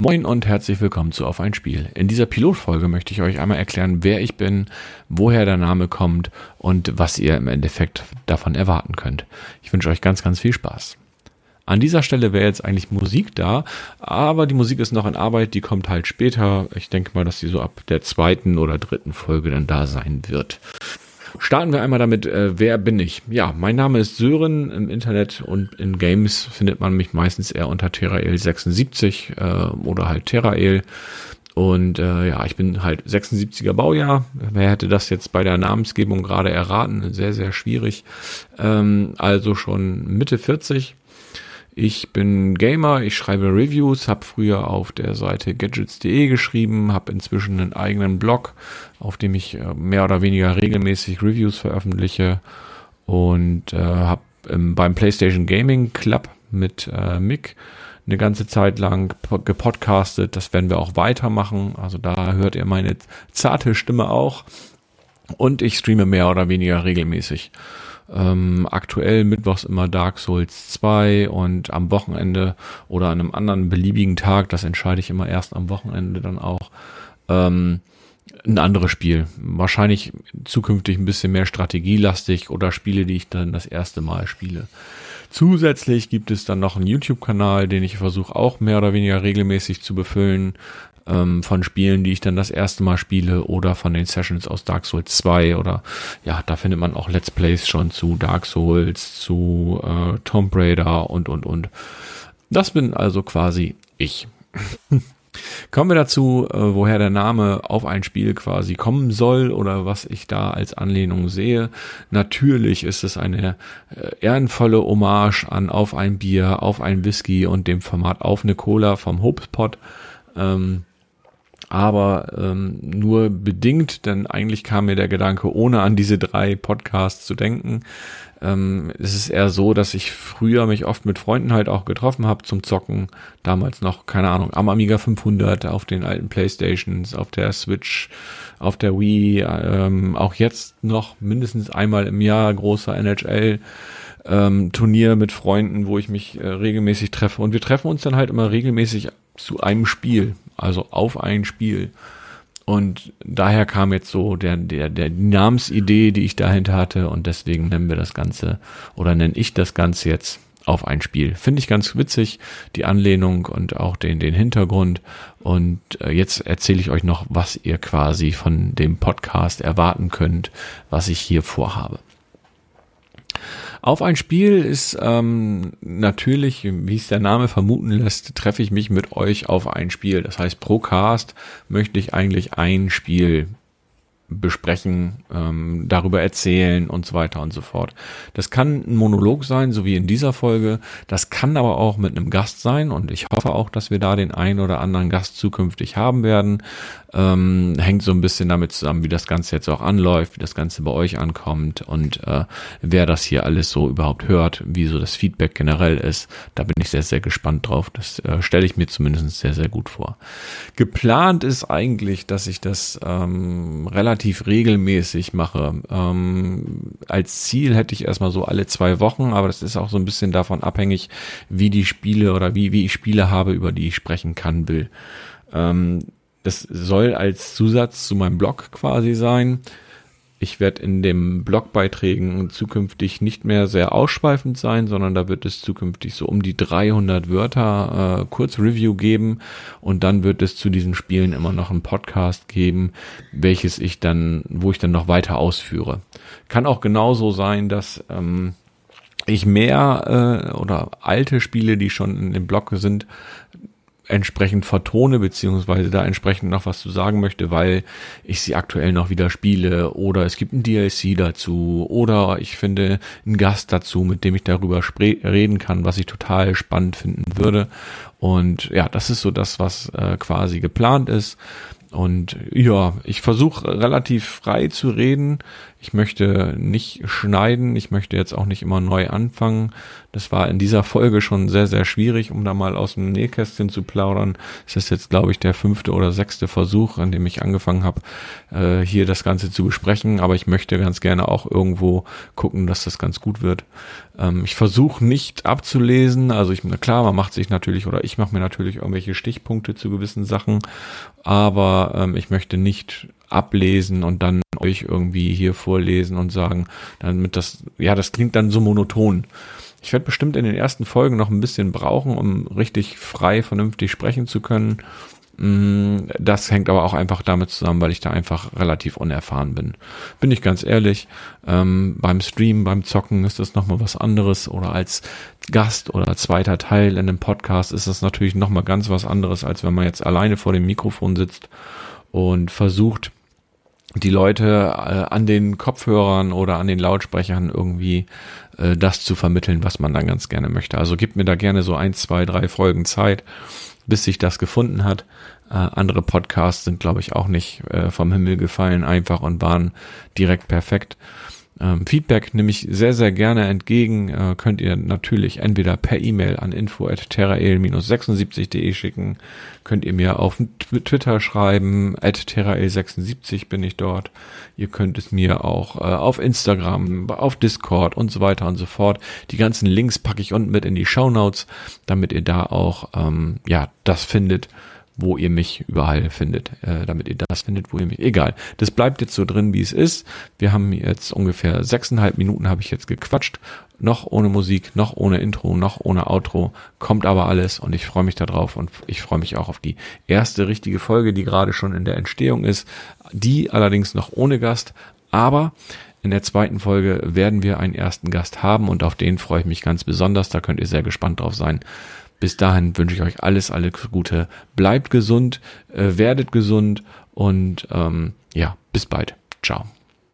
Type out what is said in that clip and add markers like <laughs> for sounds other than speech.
Moin und herzlich willkommen zu Auf ein Spiel. In dieser Pilotfolge möchte ich euch einmal erklären, wer ich bin, woher der Name kommt und was ihr im Endeffekt davon erwarten könnt. Ich wünsche euch ganz, ganz viel Spaß. An dieser Stelle wäre jetzt eigentlich Musik da, aber die Musik ist noch in Arbeit, die kommt halt später. Ich denke mal, dass die so ab der zweiten oder dritten Folge dann da sein wird. Starten wir einmal damit, äh, wer bin ich? Ja, mein Name ist Sören. Im Internet und in Games findet man mich meistens eher unter Terrael76 äh, oder halt Terrael. Und äh, ja, ich bin halt 76er Baujahr. Wer hätte das jetzt bei der Namensgebung gerade erraten? Sehr, sehr schwierig. Ähm, also schon Mitte 40. Ich bin Gamer, ich schreibe Reviews, habe früher auf der Seite gadgets.de geschrieben, habe inzwischen einen eigenen Blog, auf dem ich äh, mehr oder weniger regelmäßig Reviews veröffentliche und äh, habe beim PlayStation Gaming Club mit äh, Mick eine ganze Zeit lang gepodcastet. Das werden wir auch weitermachen. Also da hört ihr meine zarte Stimme auch. Und ich streame mehr oder weniger regelmäßig. Ähm, aktuell mittwochs immer Dark Souls 2 und am Wochenende oder an einem anderen beliebigen Tag, das entscheide ich immer erst am Wochenende dann auch, ähm, ein anderes Spiel. Wahrscheinlich zukünftig ein bisschen mehr strategielastig oder Spiele, die ich dann das erste Mal spiele. Zusätzlich gibt es dann noch einen YouTube-Kanal, den ich versuche auch mehr oder weniger regelmäßig zu befüllen ähm, von Spielen, die ich dann das erste Mal spiele oder von den Sessions aus Dark Souls 2 oder ja, da findet man auch Let's Plays schon zu Dark Souls, zu äh, Tomb Raider und und und. Das bin also quasi ich. <laughs> Kommen wir dazu, äh, woher der Name auf ein Spiel quasi kommen soll oder was ich da als Anlehnung sehe. Natürlich ist es eine äh, ehrenvolle Hommage an Auf ein Bier, auf ein Whisky und dem Format Auf eine Cola vom Hopespot. Ähm, aber ähm, nur bedingt, denn eigentlich kam mir der Gedanke, ohne an diese drei Podcasts zu denken. Ähm, es ist eher so, dass ich früher mich oft mit Freunden halt auch getroffen habe zum Zocken. Damals noch, keine Ahnung, am Amiga 500, auf den alten Playstations, auf der Switch, auf der Wii, ähm, auch jetzt noch mindestens einmal im Jahr großer NHL. Ähm, Turnier mit Freunden, wo ich mich äh, regelmäßig treffe. Und wir treffen uns dann halt immer regelmäßig zu einem Spiel also auf ein Spiel. Und daher kam jetzt so der, der, der Namensidee, die ich dahinter hatte. Und deswegen nennen wir das Ganze oder nenne ich das Ganze jetzt auf ein Spiel. Finde ich ganz witzig, die Anlehnung und auch den, den Hintergrund. Und äh, jetzt erzähle ich euch noch, was ihr quasi von dem Podcast erwarten könnt, was ich hier vorhabe. Auf ein Spiel ist ähm, natürlich, wie es der Name vermuten lässt, treffe ich mich mit euch auf ein Spiel. Das heißt, pro Cast möchte ich eigentlich ein Spiel besprechen, ähm, darüber erzählen und so weiter und so fort. Das kann ein Monolog sein, so wie in dieser Folge. Das kann aber auch mit einem Gast sein und ich hoffe auch, dass wir da den einen oder anderen Gast zukünftig haben werden. Ähm, hängt so ein bisschen damit zusammen, wie das Ganze jetzt auch anläuft, wie das Ganze bei euch ankommt und äh, wer das hier alles so überhaupt hört, wie so das Feedback generell ist. Da bin ich sehr, sehr gespannt drauf. Das äh, stelle ich mir zumindest sehr, sehr gut vor. Geplant ist eigentlich, dass ich das ähm, relativ regelmäßig mache. Ähm, als Ziel hätte ich erstmal so alle zwei Wochen, aber das ist auch so ein bisschen davon abhängig, wie die Spiele oder wie, wie ich Spiele habe, über die ich sprechen kann, will. Ähm, das soll als Zusatz zu meinem Blog quasi sein. Ich werde in den Blogbeiträgen zukünftig nicht mehr sehr ausschweifend sein, sondern da wird es zukünftig so um die 300 Wörter äh, Kurzreview geben und dann wird es zu diesen Spielen immer noch einen Podcast geben, welches ich dann, wo ich dann noch weiter ausführe. Kann auch genauso sein, dass ähm, ich mehr äh, oder alte Spiele, die schon in dem Blog sind, entsprechend vertone, beziehungsweise da entsprechend noch was zu sagen möchte, weil ich sie aktuell noch wieder spiele oder es gibt ein DLC dazu oder ich finde einen Gast dazu, mit dem ich darüber reden kann, was ich total spannend finden würde. Und ja, das ist so das, was äh, quasi geplant ist. Und ja, ich versuche relativ frei zu reden. Ich möchte nicht schneiden, ich möchte jetzt auch nicht immer neu anfangen. Das war in dieser Folge schon sehr, sehr schwierig, um da mal aus dem Nähkästchen zu plaudern. Es ist jetzt, glaube ich, der fünfte oder sechste Versuch, an dem ich angefangen habe, äh, hier das Ganze zu besprechen. Aber ich möchte ganz gerne auch irgendwo gucken, dass das ganz gut wird. Ähm, ich versuche nicht abzulesen. Also ich, klar, man macht sich natürlich oder ich mache mir natürlich irgendwelche Stichpunkte zu gewissen Sachen. Aber ähm, ich möchte nicht ablesen und dann euch irgendwie hier vorlesen und sagen, damit das, ja, das klingt dann so monoton. Ich werde bestimmt in den ersten Folgen noch ein bisschen brauchen, um richtig frei, vernünftig sprechen zu können. Mm, das hängt aber auch einfach damit zusammen, weil ich da einfach relativ unerfahren bin. Bin ich ganz ehrlich, ähm, beim Stream, beim Zocken ist das nochmal was anderes oder als Gast oder zweiter Teil in einem Podcast ist das natürlich nochmal ganz was anderes, als wenn man jetzt alleine vor dem Mikrofon sitzt und versucht, die Leute äh, an den Kopfhörern oder an den Lautsprechern irgendwie äh, das zu vermitteln, was man dann ganz gerne möchte. Also gibt mir da gerne so ein, zwei, drei Folgen Zeit, bis sich das gefunden hat. Äh, andere Podcasts sind, glaube ich, auch nicht äh, vom Himmel gefallen, einfach und waren direkt perfekt. Ähm, Feedback nehme ich sehr, sehr gerne entgegen. Äh, könnt ihr natürlich entweder per E-Mail an info.terrael-76.de schicken. Könnt ihr mir auf Twitter schreiben. At terrael76 bin ich dort. Ihr könnt es mir auch äh, auf Instagram, auf Discord und so weiter und so fort. Die ganzen Links packe ich unten mit in die Show Notes, damit ihr da auch, ähm, ja, das findet, wo ihr mich überall findet, äh, damit ihr das findet, wo ihr mich. Egal. Das bleibt jetzt so drin, wie es ist. Wir haben jetzt ungefähr sechseinhalb Minuten habe ich jetzt gequatscht. Noch ohne Musik, noch ohne Intro, noch ohne Outro. Kommt aber alles und ich freue mich darauf und ich freue mich auch auf die erste richtige Folge, die gerade schon in der Entstehung ist. Die allerdings noch ohne Gast. Aber in der zweiten Folge werden wir einen ersten Gast haben und auf den freue ich mich ganz besonders. Da könnt ihr sehr gespannt drauf sein. Bis dahin wünsche ich euch alles, alles Gute. Bleibt gesund, äh, werdet gesund und ähm, ja, bis bald. Ciao.